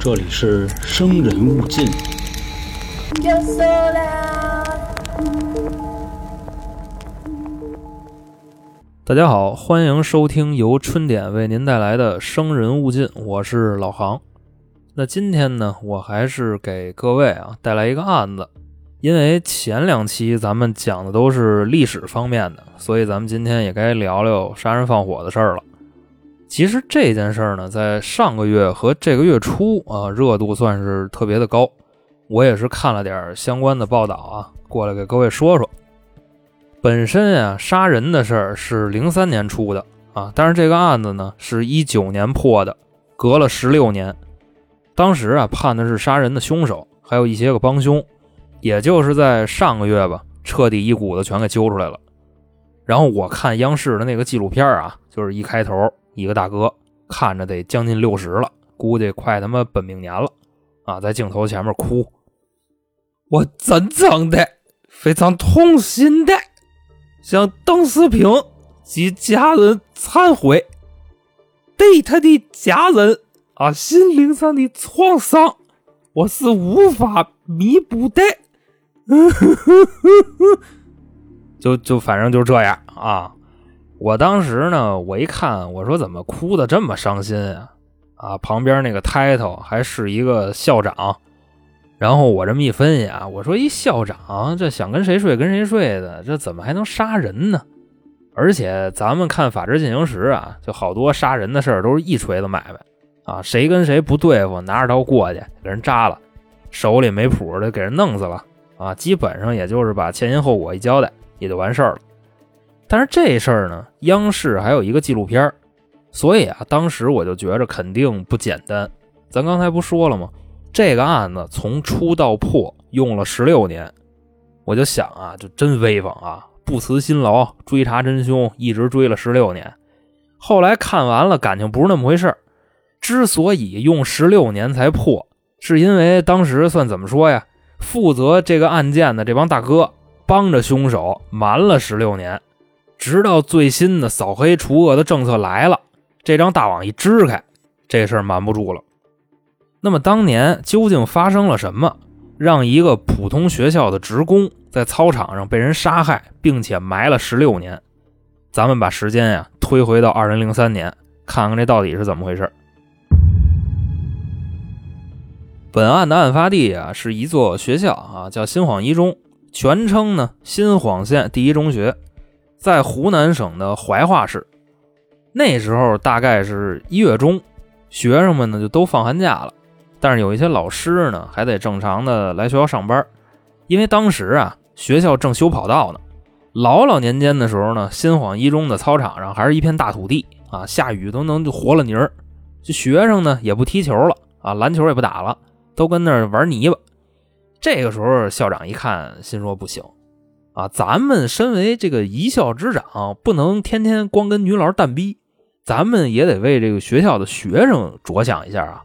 这里是生人勿近。大家好，欢迎收听由春点为您带来的《生人勿近》，我是老航。那今天呢，我还是给各位啊带来一个案子，因为前两期咱们讲的都是历史方面的，所以咱们今天也该聊聊杀人放火的事儿了。其实这件事呢，在上个月和这个月初啊，热度算是特别的高。我也是看了点相关的报道啊，过来给各位说说。本身啊，杀人的事儿是零三年出的啊，但是这个案子呢是一九年破的，隔了十六年。当时啊判的是杀人的凶手，还有一些个帮凶，也就是在上个月吧，彻底一股子全给揪出来了。然后我看央视的那个纪录片啊，就是一开头一个大哥看着得将近六十了，估计快他妈本命年了啊，在镜头前面哭，我真诚的、非常痛心的。向邓世平及家人忏悔，对他的家人啊心灵上的创伤，我是无法弥补的。就就反正就这样啊！我当时呢，我一看，我说怎么哭的这么伤心啊？啊，旁边那个 title 还是一个校长。然后我这么一分析啊，我说一校长这想跟谁睡跟谁睡的，这怎么还能杀人呢？而且咱们看《法制进行时》啊，就好多杀人的事儿都是一锤子买卖啊，谁跟谁不对付，拿着刀过去给人扎了，手里没谱的给人弄死了啊，基本上也就是把前因后果一交代也就完事儿了。但是这事儿呢，央视还有一个纪录片，所以啊，当时我就觉着肯定不简单。咱刚才不说了吗？这个案子从出到破用了十六年，我就想啊，就真威风啊，不辞辛劳追查真凶，一直追了十六年。后来看完了，感情不是那么回事儿。之所以用十六年才破，是因为当时算怎么说呀？负责这个案件的这帮大哥帮着凶手瞒了十六年，直到最新的扫黑除恶的政策来了，这张大网一支开，这事儿瞒不住了。那么当年究竟发生了什么，让一个普通学校的职工在操场上被人杀害，并且埋了十六年？咱们把时间呀推回到二零零三年，看看这到底是怎么回事。本案的案发地啊是一座学校啊，叫新晃一中，全称呢新晃县第一中学，在湖南省的怀化市。那时候大概是一月中，学生们呢就都放寒假了。但是有一些老师呢，还得正常的来学校上班，因为当时啊，学校正修跑道呢。老老年间的时候呢，新晃一中的操场上还是一片大土地啊，下雨都能就活了泥儿。这学生呢也不踢球了啊，篮球也不打了，都跟那儿玩泥巴。这个时候校长一看，心说不行啊，咱们身为这个一校之长，不能天天光跟女老师蛋逼，咱们也得为这个学校的学生着想一下啊。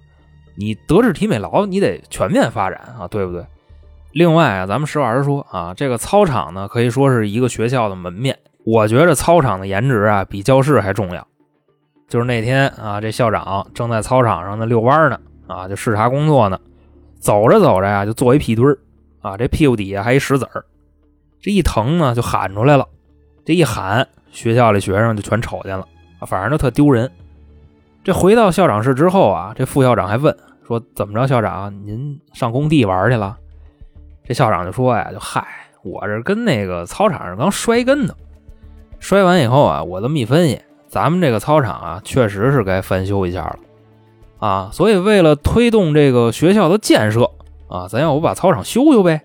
你德智体美劳，你得全面发展啊，对不对？另外啊，咱们实话实说啊，这个操场呢，可以说是一个学校的门面。我觉着操场的颜值啊，比教室还重要。就是那天啊，这校长正在操场上呢遛弯呢，啊，就视察工作呢。走着走着呀，就坐一屁墩儿啊，这屁股底下还一石子儿，这一疼呢，就喊出来了。这一喊，学校里学生就全瞅见了，反正就特丢人。这回到校长室之后啊，这副校长还问说：“怎么着，校长，您上工地玩去了？”这校长就说呀：“就嗨，我这跟那个操场上刚摔跟头，摔完以后啊，我这么一分析，咱们这个操场啊，确实是该翻修一下了啊。所以为了推动这个学校的建设啊，咱要不把操场修修呗？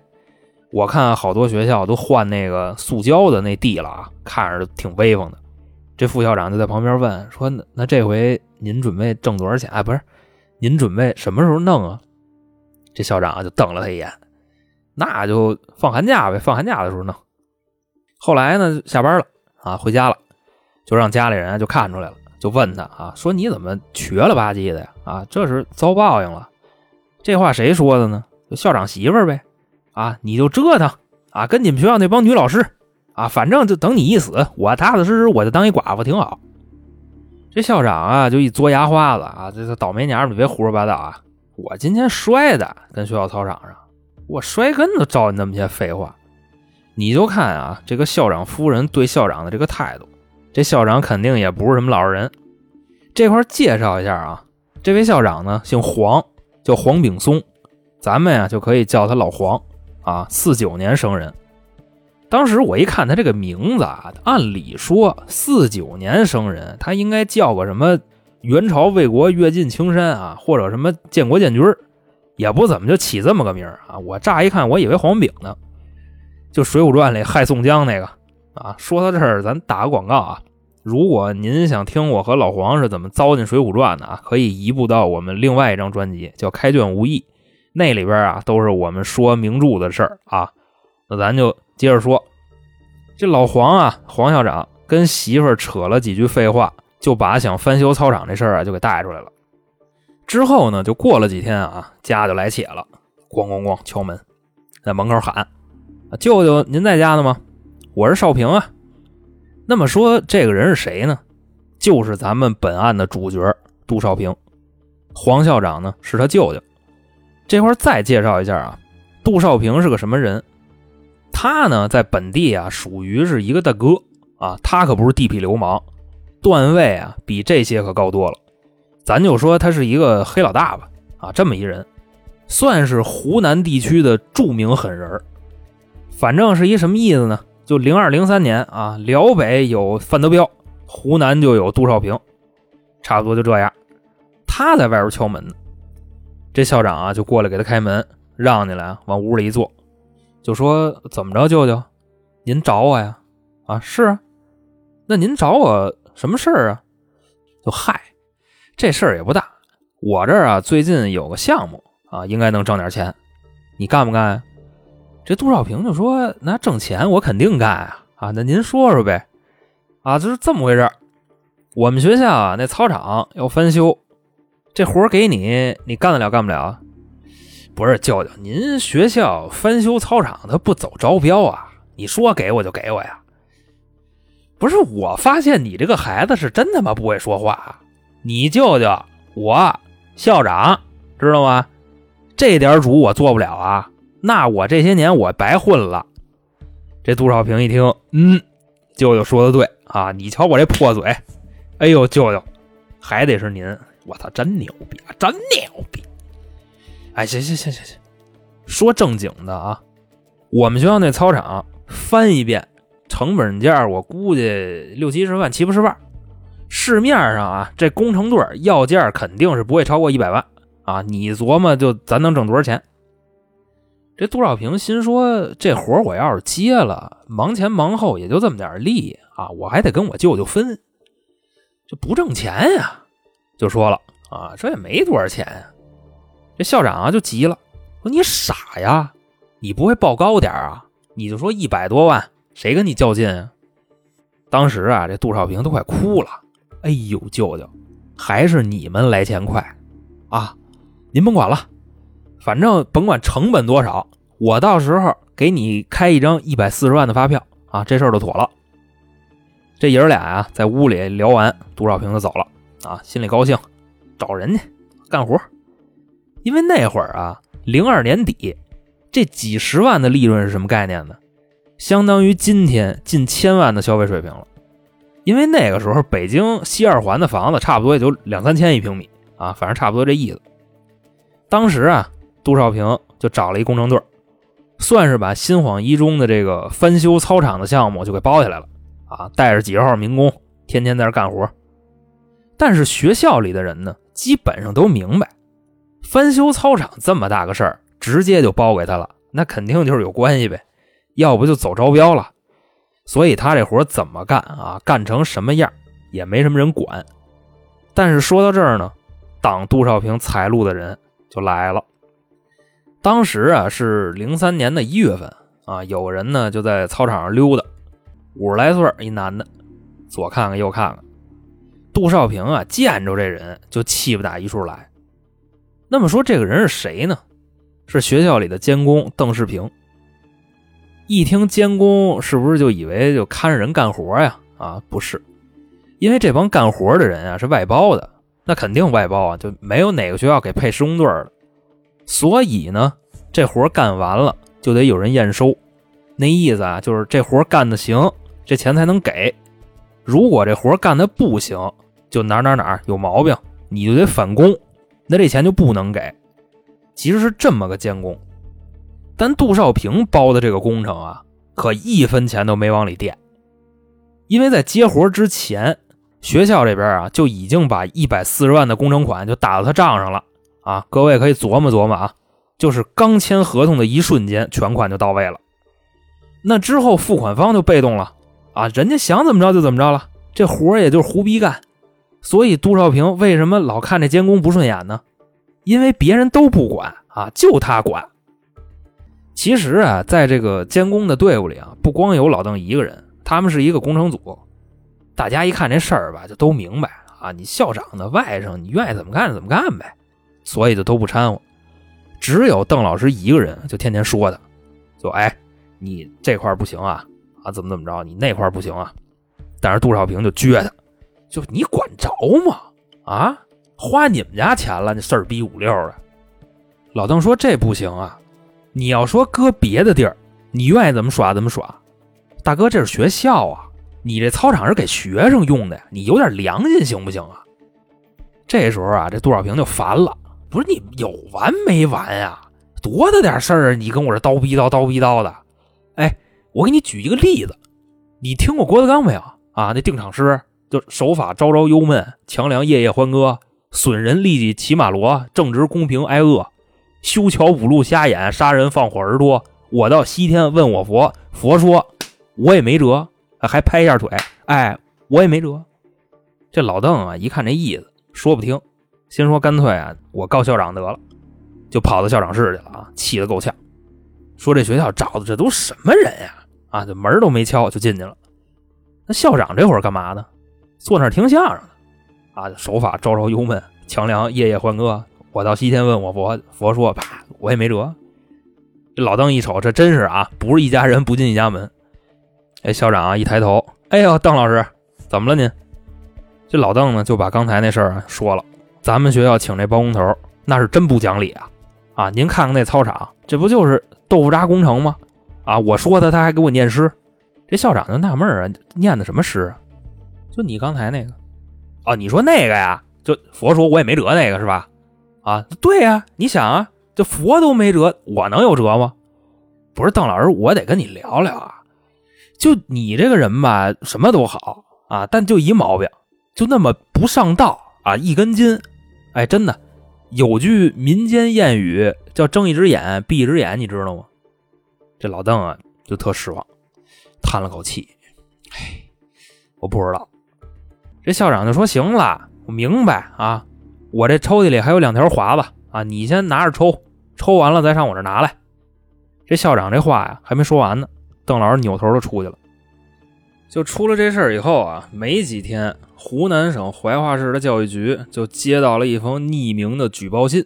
我看好多学校都换那个塑胶的那地了啊，看着挺威风的。这副校长就在旁边问说：‘那这回？’您准备挣多少钱？哎，不是，您准备什么时候弄啊？这校长就瞪了他一眼，那就放寒假呗，放寒假的时候弄。后来呢，下班了啊，回家了，就让家里人就看出来了，就问他啊，说你怎么瘸了吧唧的呀？啊，这是遭报应了。这话谁说的呢？就校长媳妇儿呗。啊，你就折腾啊，跟你们学校那帮女老师啊，反正就等你一死，我踏踏实实我就当一寡妇挺好。这校长啊，就一嘬牙花子啊，这这倒霉娘们，你别胡说八道啊！我今天摔的，跟学校操场上，我摔跟头招你那么些废话，你就看啊，这个校长夫人对校长的这个态度，这校长肯定也不是什么老实人。这块介绍一下啊，这位校长呢姓黄，叫黄炳松，咱们呀就可以叫他老黄啊，四九年生人。当时我一看他这个名字啊，按理说四九年生人，他应该叫个什么元朝魏国跃进青山啊，或者什么建国建军也不怎么就起这么个名啊。我乍一看，我以为黄炳呢，就《水浒传》里害宋江那个啊。说到这儿，咱打个广告啊，如果您想听我和老黄是怎么糟践《水浒传》的啊，可以移步到我们另外一张专辑，叫《开卷无益》，那里边啊都是我们说名著的事儿啊。那咱就。接着说，这老黄啊，黄校长跟媳妇儿扯了几句废话，就把想翻修操场这事儿啊就给带出来了。之后呢，就过了几天啊，家就来且了，咣咣咣敲门，在门口喊：“舅舅，您在家呢吗？我是少平啊。”那么说，这个人是谁呢？就是咱们本案的主角杜少平。黄校长呢是他舅舅。这块再介绍一下啊，杜少平是个什么人？他呢，在本地啊，属于是一个大哥啊，他可不是地痞流氓，段位啊，比这些可高多了。咱就说他是一个黑老大吧，啊，这么一人，算是湖南地区的著名狠人反正是一什么意思呢？就零二零三年啊，辽北有范德彪，湖南就有杜少平，差不多就这样。他在外边敲门呢，这校长啊就过来给他开门，让进来，往屋里一坐。就说怎么着，舅舅，您找我呀？啊，是啊，那您找我什么事儿啊？就嗨，这事儿也不大，我这儿啊最近有个项目啊，应该能挣点钱，你干不干？这杜少平就说：“那挣钱我肯定干啊！啊，那您说说呗。啊，就是这么回事我们学校啊那操场要翻修，这活给你，你干得了干不了？”不是舅舅，您学校翻修操场，他不走招标啊？你说给我就给我呀？不是，我发现你这个孩子是真他妈不会说话。你舅舅，我校长，知道吗？这点主我做不了啊，那我这些年我白混了。这杜少平一听，嗯，舅舅说的对啊，你瞧我这破嘴，哎呦，舅舅，还得是您，我操，真牛逼啊，真牛逼！哎，行行行行行，说正经的啊，我们学校那操场翻一遍，成本价我估计六七十万，七八十万。市面上啊，这工程队要价肯定是不会超过一百万啊。你琢磨，就咱能挣多少钱？这杜少平心说，这活我要是接了，忙前忙后也就这么点利啊，我还得跟我舅舅分，这不挣钱呀。就说了啊，这也没多少钱呀。这校长啊就急了，说：“你傻呀，你不会报高点啊？你就说一百多万，谁跟你较劲啊？”当时啊，这杜少平都快哭了。哎呦，舅舅，还是你们来钱快啊！您甭管了，反正甭管成本多少，我到时候给你开一张一百四十万的发票啊，这事儿就妥了。这爷儿俩呀，在屋里聊完，杜少平就走了啊，心里高兴，找人去干活。因为那会儿啊，零二年底，这几十万的利润是什么概念呢？相当于今天近千万的消费水平了。因为那个时候北京西二环的房子差不多也就两三千一平米啊，反正差不多这意思。当时啊，杜少平就找了一工程队，算是把新晃一中的这个翻修操场的项目就给包下来了啊，带着几十号民工，天天在这干活。但是学校里的人呢，基本上都明白。翻修操场这么大个事儿，直接就包给他了，那肯定就是有关系呗，要不就走招标了。所以他这活怎么干啊？干成什么样也没什么人管。但是说到这儿呢，挡杜少平财路的人就来了。当时啊是零三年的一月份啊，有人呢就在操场上溜达，五十来岁一男的，左看看右看看，杜少平啊见着这人就气不打一处来。那么说这个人是谁呢？是学校里的监工邓世平。一听监工，是不是就以为就看着人干活呀？啊，不是，因为这帮干活的人啊是外包的，那肯定外包啊，就没有哪个学校给配施工队的，所以呢，这活干完了就得有人验收。那意思啊，就是这活干的行，这钱才能给；如果这活干的不行，就哪哪哪有毛病，你就得返工，那这钱就不能给。其实是这么个监工，但杜少平包的这个工程啊，可一分钱都没往里垫，因为在接活之前，学校这边啊就已经把一百四十万的工程款就打到他账上了啊。各位可以琢磨琢磨啊，就是刚签合同的一瞬间，全款就到位了。那之后付款方就被动了啊，人家想怎么着就怎么着了，这活也就是胡逼干。所以杜少平为什么老看这监工不顺眼呢？因为别人都不管啊，就他管。其实啊，在这个监工的队伍里啊，不光有老邓一个人，他们是一个工程组。大家一看这事儿吧，就都明白啊，你校长的外甥，你愿意怎么干怎么干呗。所以就都不掺和。只有邓老师一个人，就天天说他，就哎。你这块不行啊啊，怎么怎么着？你那块不行啊？但是杜少平就撅他，就你管着吗？啊，花你们家钱了，那事儿逼五六的。老邓说这不行啊！你要说搁别的地儿，你愿意怎么耍怎么耍。大哥，这是学校啊，你这操场是给学生用的呀，你有点良心行不行啊？这时候啊，这杜少平就烦了，不是你有完没完呀？多大点事儿啊，你跟我这叨逼叨叨逼叨的。哎，我给你举一个例子，你听过郭德纲没有啊？那定场诗就守法朝朝忧闷，强梁夜夜欢歌，损人利己骑马骡，正直公平挨饿，修桥补路瞎眼，杀人放火儿多。我到西天问我佛，佛说我也没辙，还拍一下腿，哎，我也没辙。这老邓啊，一看这意思，说不听，先说干脆啊，我告校长得了，就跑到校长室去了啊，气得够呛。说这学校找的这都什么人呀？啊，这门都没敲就进去了。那校长这会儿干嘛呢？坐那儿听相声呢。啊，手法招招幽闷，强梁夜夜欢歌。我到西天问我佛，佛说啪，我也没辙。这老邓一瞅，这真是啊，不是一家人不进一家门。哎，校长啊，一抬头，哎呦，邓老师，怎么了您？这老邓呢，就把刚才那事儿说了。咱们学校请这包工头，那是真不讲理啊！啊，您看看那操场，这不就是？豆腐渣工程吗？啊，我说他，他还给我念诗。这校长就纳闷啊，念的什么诗啊？就你刚才那个，哦，你说那个呀？就佛说我也没辙那个是吧？啊，对呀，你想啊，这佛都没辙，我能有辙吗？不是邓老师，我得跟你聊聊啊。就你这个人吧，什么都好啊，但就一毛病，就那么不上道啊，一根筋。哎，真的。有句民间谚语叫“睁一只眼闭一只眼”，你知道吗？这老邓啊就特失望，叹了口气：“哎，我不知道。”这校长就说：“行了，我明白啊，我这抽屉里还有两条华子啊，你先拿着抽，抽完了再上我这拿来。”这校长这话呀还没说完呢，邓老师扭头就出去了。就出了这事儿以后啊，没几天，湖南省怀化市的教育局就接到了一封匿名的举报信，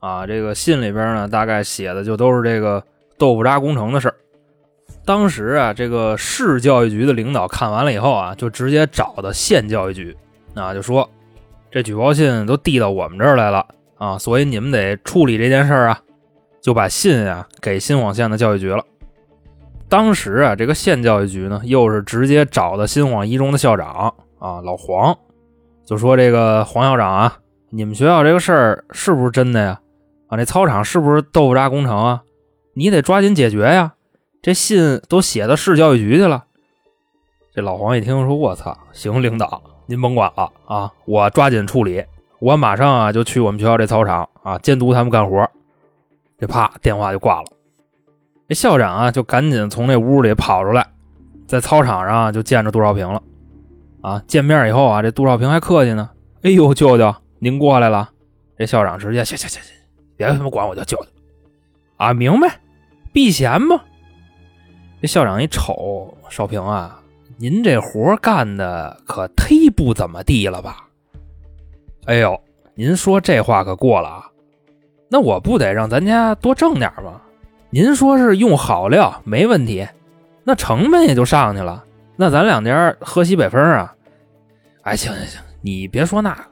啊，这个信里边呢，大概写的就都是这个豆腐渣工程的事儿。当时啊，这个市教育局的领导看完了以后啊，就直接找到县教育局，啊，就说这举报信都递到我们这儿来了啊，所以你们得处理这件事儿啊，就把信啊给新晃县的教育局了。当时啊，这个县教育局呢，又是直接找的新晃一中的校长啊，老黄，就说这个黄校长啊，你们学校这个事儿是不是真的呀？啊，那操场是不是豆腐渣工程啊？你得抓紧解决呀！这信都写到市教育局去了。这老黄一听说，我操，行，领导您甭管了啊，我抓紧处理，我马上啊就去我们学校这操场啊监督他们干活。这啪，电话就挂了。这校长啊，就赶紧从那屋里跑出来，在操场上就见着杜少平了。啊，见面以后啊，这杜少平还客气呢。哎呦，舅舅，您过来了。这校长直接行行行行，别他妈管我叫舅舅。啊，明白，避嫌嘛。这校长一瞅，少平啊，您这活干的可忒不怎么地了吧？哎呦，您说这话可过了啊。那我不得让咱家多挣点吗？您说是用好料没问题，那成本也就上去了。那咱两家喝西北风啊？哎，行行行，你别说那个，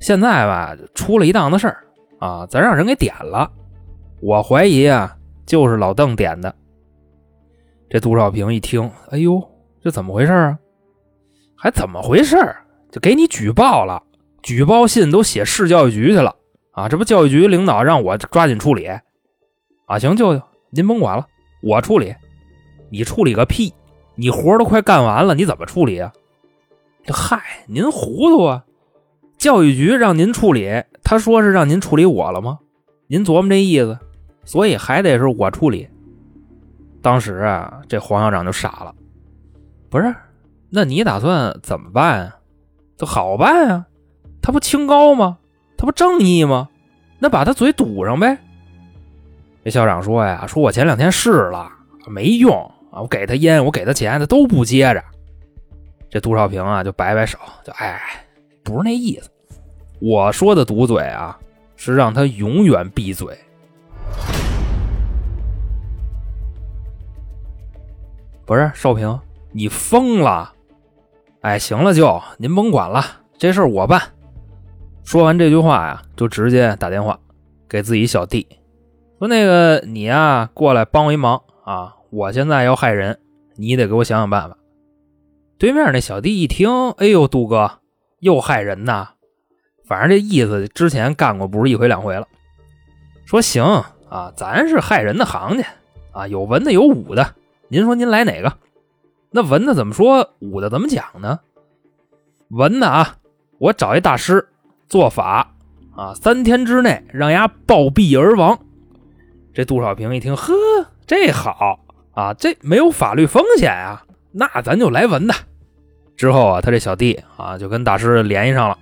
现在吧出了一档子事儿啊，咱让人给点了，我怀疑啊就是老邓点的。这杜少平一听，哎呦，这怎么回事啊？还怎么回事？就给你举报了，举报信都写市教育局去了啊！这不教育局领导让我抓紧处理啊！行，舅舅您甭管了，我处理。你处理个屁！你活都快干完了，你怎么处理啊？这嗨，您糊涂啊！教育局让您处理，他说是让您处理我了吗？您琢磨这意思，所以还得是我处理。当时啊，这黄校长就傻了，不是？那你打算怎么办啊？这好办啊，他不清高吗？他不正义吗？那把他嘴堵上呗。这校长说呀，说我前两天试了，没用啊，我给他烟，我给他钱，他都不接着。这杜少平啊，就摆摆手，就哎，不是那意思。我说的堵嘴啊，是让他永远闭嘴。不是少平，你疯了？哎，行了，舅，您甭管了，这事儿我办。说完这句话呀，就直接打电话给自己小弟，说：“那个你呀，过来帮我一忙啊！我现在要害人，你得给我想想办法。”对面那小弟一听，哎呦，杜哥又害人呐！反正这意思之前干过不是一回两回了。说行啊，咱是害人的行家啊，有文的有武的。您说您来哪个？那文的怎么说？武的怎么讲呢？文的啊，我找一大师做法啊，三天之内让丫暴毙而亡。这杜少平一听，呵，这好啊，这没有法律风险啊，那咱就来文的。之后啊，他这小弟啊就跟大师联系上了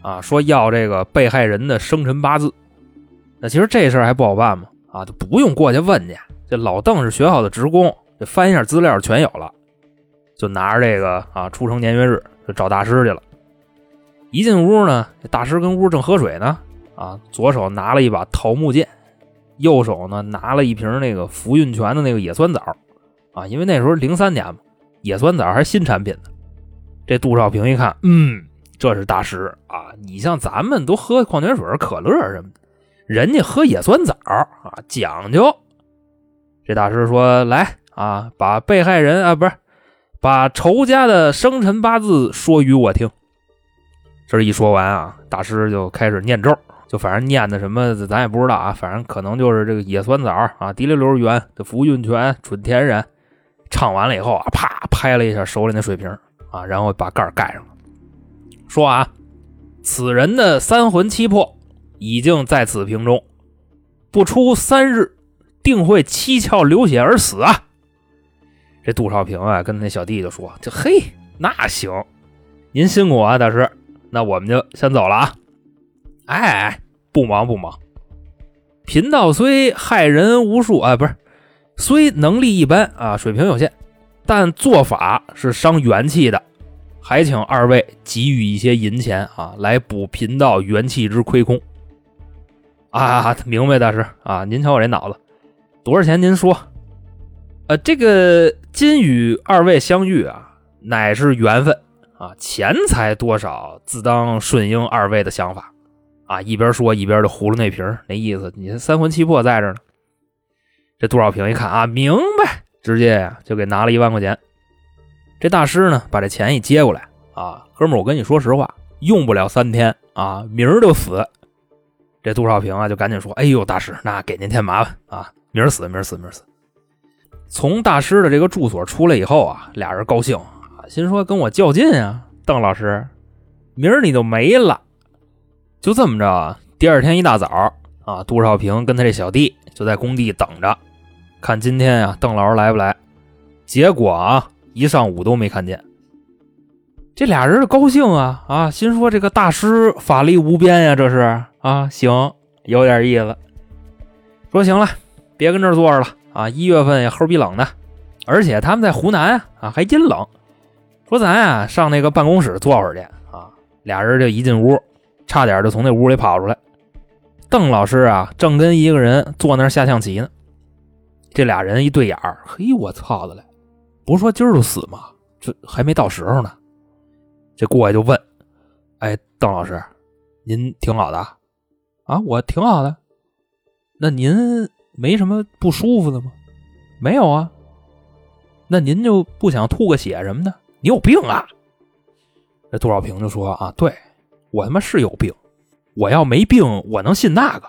啊，说要这个被害人的生辰八字。那其实这事儿还不好办吗？啊，就不用过去问去。这老邓是学校的职工。翻一下资料全有了，就拿着这个啊出生年月日就找大师去了。一进屋呢，这大师跟屋正喝水呢，啊，左手拿了一把桃木剑，右手呢拿了一瓶那个福运泉的那个野酸枣，啊，因为那时候零三年嘛，野酸枣还是新产品呢。这杜少平一看，嗯，这是大师啊，你像咱们都喝矿泉水、可乐什么的，人家喝野酸枣啊，讲究。这大师说来。啊，把被害人啊，不是把仇家的生辰八字说与我听。这一说完啊，大师就开始念咒，就反正念的什么咱也不知道啊，反正可能就是这个野酸枣啊、滴溜溜圆的福运泉、纯天然。唱完了以后啊，啪拍了一下手里那水瓶啊，然后把盖盖上了，说啊，此人的三魂七魄已经在此瓶中，不出三日，定会七窍流血而死啊。这杜少平啊，跟那小弟就说：“这嘿，那行，您辛苦啊，大师，那我们就先走了啊。”哎，不忙不忙。贫道虽害人无数啊，不是，虽能力一般啊，水平有限，但做法是伤元气的，还请二位给予一些银钱啊，来补贫道元气之亏空。啊，明白大师啊，您瞧我这脑子，多少钱您说？呃，这个今与二位相遇啊，乃是缘分啊，钱财多少自当顺应二位的想法啊。一边说一边就糊了那瓶那意思，你三魂七魄在这呢。这杜少平一看啊，明白，直接呀就给拿了一万块钱。这大师呢，把这钱一接过来啊，哥们儿，我跟你说实话，用不了三天啊，明儿就死。这杜少平啊，就赶紧说，哎呦，大师，那给您添麻烦啊，明儿死，明儿死，明儿死。从大师的这个住所出来以后啊，俩人高兴啊，心说跟我较劲啊，邓老师，明儿你就没了。就这么着，第二天一大早啊，杜少平跟他这小弟就在工地等着，看今天呀邓老师来不来。结果啊，一上午都没看见。这俩人高兴啊啊，心说这个大师法力无边呀，这是啊，行，有点意思。说行了，别跟这儿坐着了。啊，一月份也齁逼冷的，而且他们在湖南啊，还阴冷。说咱啊上那个办公室坐会儿去啊。俩人就一进屋，差点就从那屋里跑出来。邓老师啊正跟一个人坐那儿下象棋呢。这俩人一对眼儿，嘿，我操的嘞！不是说今儿就死吗？这还没到时候呢。这过来就问：“哎，邓老师，您挺好的啊？我挺好的。那您没什么不舒服的吗？没有啊。那您就不想吐个血什么的？你有病啊？”这杜少平就说：“啊，对我他妈是有病，我要没病，我能信那个？”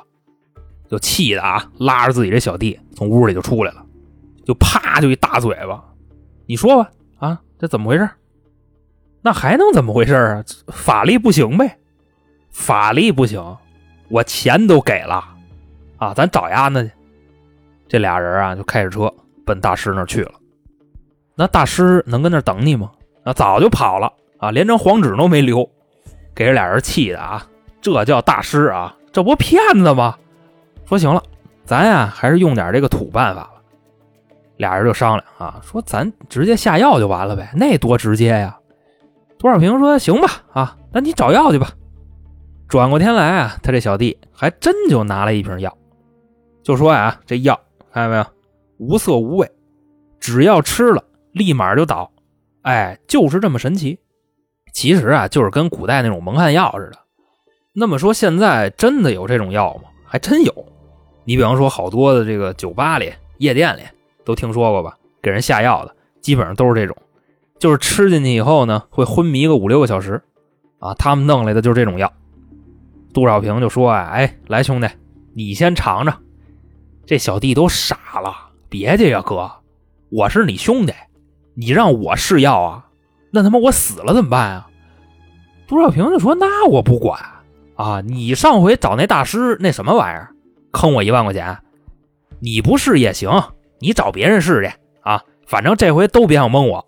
就气的啊，拉着自己这小弟从屋里就出来了，就啪就一大嘴巴。你说吧，啊，这怎么回事？那还能怎么回事啊？法力不行呗，法力不行，我钱都给了，啊，咱找丫呢去。这俩人啊，就开着车奔大师那儿去了。那大师能跟那儿等你吗？啊，早就跑了啊，连张黄纸都没留，给这俩人气的啊！这叫大师啊，这不骗子吗？说行了，咱呀还是用点这个土办法吧。俩人就商量啊，说咱直接下药就完了呗，那多直接呀。多少平说行吧，啊，那你找药去吧。转过天来啊，他这小弟还真就拿了一瓶药，就说呀，这药看见没有，无色无味，只要吃了立马就倒，哎，就是这么神奇。其实啊，就是跟古代那种蒙汗药似的。那么说，现在真的有这种药吗？还真有。你比方说，好多的这个酒吧里、夜店里都听说过吧？给人下药的，基本上都是这种，就是吃进去以后呢，会昏迷个五六个小时，啊，他们弄来的就是这种药。杜少平就说：“啊，哎，来兄弟，你先尝尝。”这小弟都傻了，别介呀，哥，我是你兄弟，你让我试药啊？那他妈我死了怎么办啊？杜少平就说：“那我不管啊，你上回找那大师那什么玩意儿？”坑我一万块钱，你不试也行，你找别人试去啊！反正这回都别想蒙我。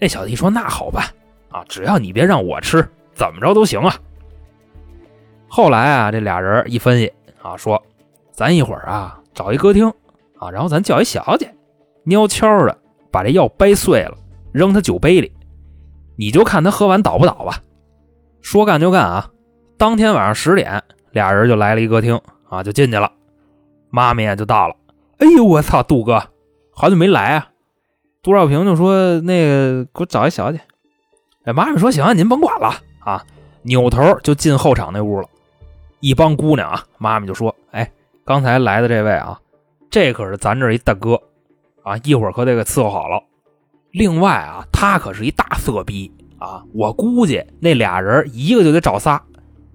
那小弟说：“那好办啊，只要你别让我吃，怎么着都行啊。”后来啊，这俩人一分析啊，说：“咱一会儿啊找一歌厅啊，然后咱叫一小姐，悄悄的把这药掰碎了，扔他酒杯里，你就看他喝完倒不倒吧。”说干就干啊！当天晚上十点，俩人就来了一歌厅。啊，就进去了，妈咪就到了。哎呦，我操，杜哥，好久没来啊！杜少平就说：“那个，给我找一小姐。”哎，妈咪说：“行，您甭管了啊。”扭头就进后场那屋了。一帮姑娘啊，妈咪就说：“哎，刚才来的这位啊，这可是咱这一大哥啊，一会儿可得给伺候好了。另外啊，他可是一大色逼啊，我估计那俩人一个就得找仨，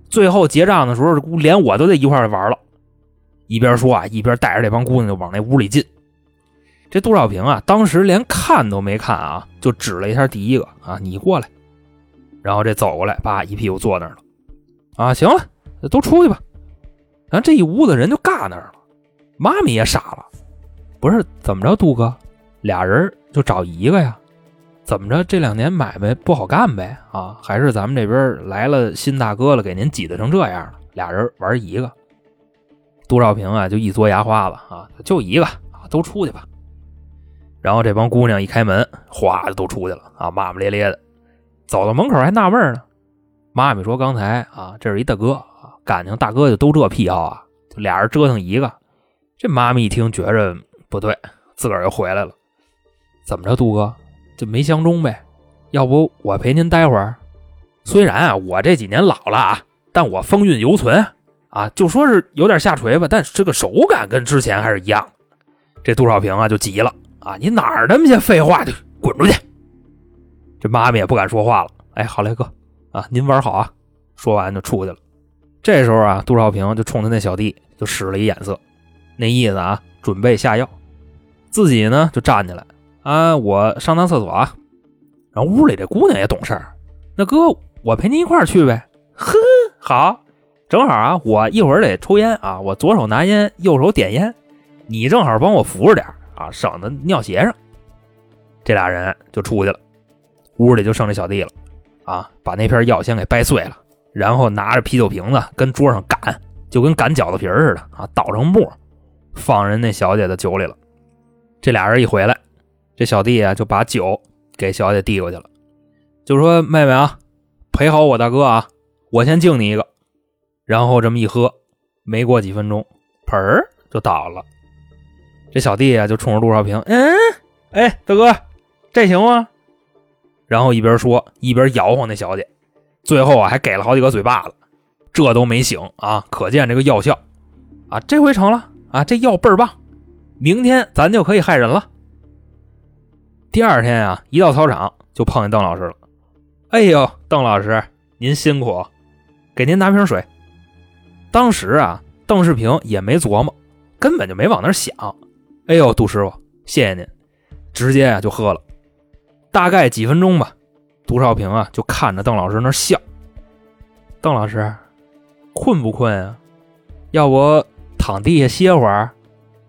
最后结账的时候，连我都得一块玩了。”一边说啊，一边带着这帮姑娘就往那屋里进。这杜少平啊，当时连看都没看啊，就指了一下第一个啊，你过来。然后这走过来，叭一屁股坐那儿了。啊，行了，都出去吧。然后这一屋子人就尬那儿了。妈咪也傻了，不是怎么着，杜哥，俩人就找一个呀？怎么着，这两年买卖不好干呗？啊，还是咱们这边来了新大哥了，给您挤得成这样了？俩人玩一个。杜少平啊，就一嘬牙花子啊，就一个啊，都出去吧。然后这帮姑娘一开门，哗就都出去了啊，骂骂咧咧的。走到门口还纳闷呢，妈咪说：“刚才啊，这是一大哥啊，感情大哥就都这癖好啊，就俩人折腾一个。”这妈咪一听觉着不对，自个儿又回来了。怎么着，杜哥就没相中呗？要不我陪您待会儿？虽然啊，我这几年老了啊，但我风韵犹存。啊，就说是有点下垂吧，但是这个手感跟之前还是一样。这杜少平啊就急了啊，你哪儿那么些废话，就滚出去！这妈咪也不敢说话了。哎，好嘞，哥啊，您玩好啊。说完就出去了。这时候啊，杜少平就冲他那小弟就使了一眼色，那意思啊，准备下药。自己呢就站起来啊，我上趟厕所啊。然后屋里这姑娘也懂事儿，那哥我陪您一块儿去呗。呵，好。正好啊，我一会儿得抽烟啊，我左手拿烟，右手点烟，你正好帮我扶着点啊，省得尿鞋上。这俩人就出去了，屋里就剩这小弟了啊，把那片药先给掰碎了，然后拿着啤酒瓶子跟桌上擀，就跟擀饺子皮似的啊，捣成沫，放人那小姐的酒里了。这俩人一回来，这小弟啊就把酒给小姐递过去了，就说：“妹妹啊，陪好我大哥啊，我先敬你一个。”然后这么一喝，没过几分钟，盆儿就倒了。这小弟啊，就冲着陆少平，嗯，哎，大哥，这行吗？然后一边说一边摇晃那小姐，最后啊还给了好几个嘴巴子，这都没醒啊，可见这个药效啊，这回成了啊，这药倍儿棒，明天咱就可以害人了。第二天啊，一到操场就碰见邓老师了。哎呦，邓老师您辛苦，给您拿瓶水。当时啊，邓世平也没琢磨，根本就没往那儿想。哎呦，杜师傅，谢谢您，直接啊就喝了。大概几分钟吧，杜少平啊就看着邓老师那笑。邓老师，困不困啊？要不躺地下歇会儿？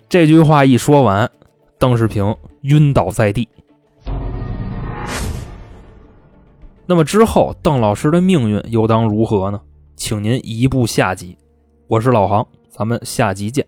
这句话一说完，邓世平晕倒在地。那么之后，邓老师的命运又当如何呢？请您移步下集。我是老航，咱们下集见。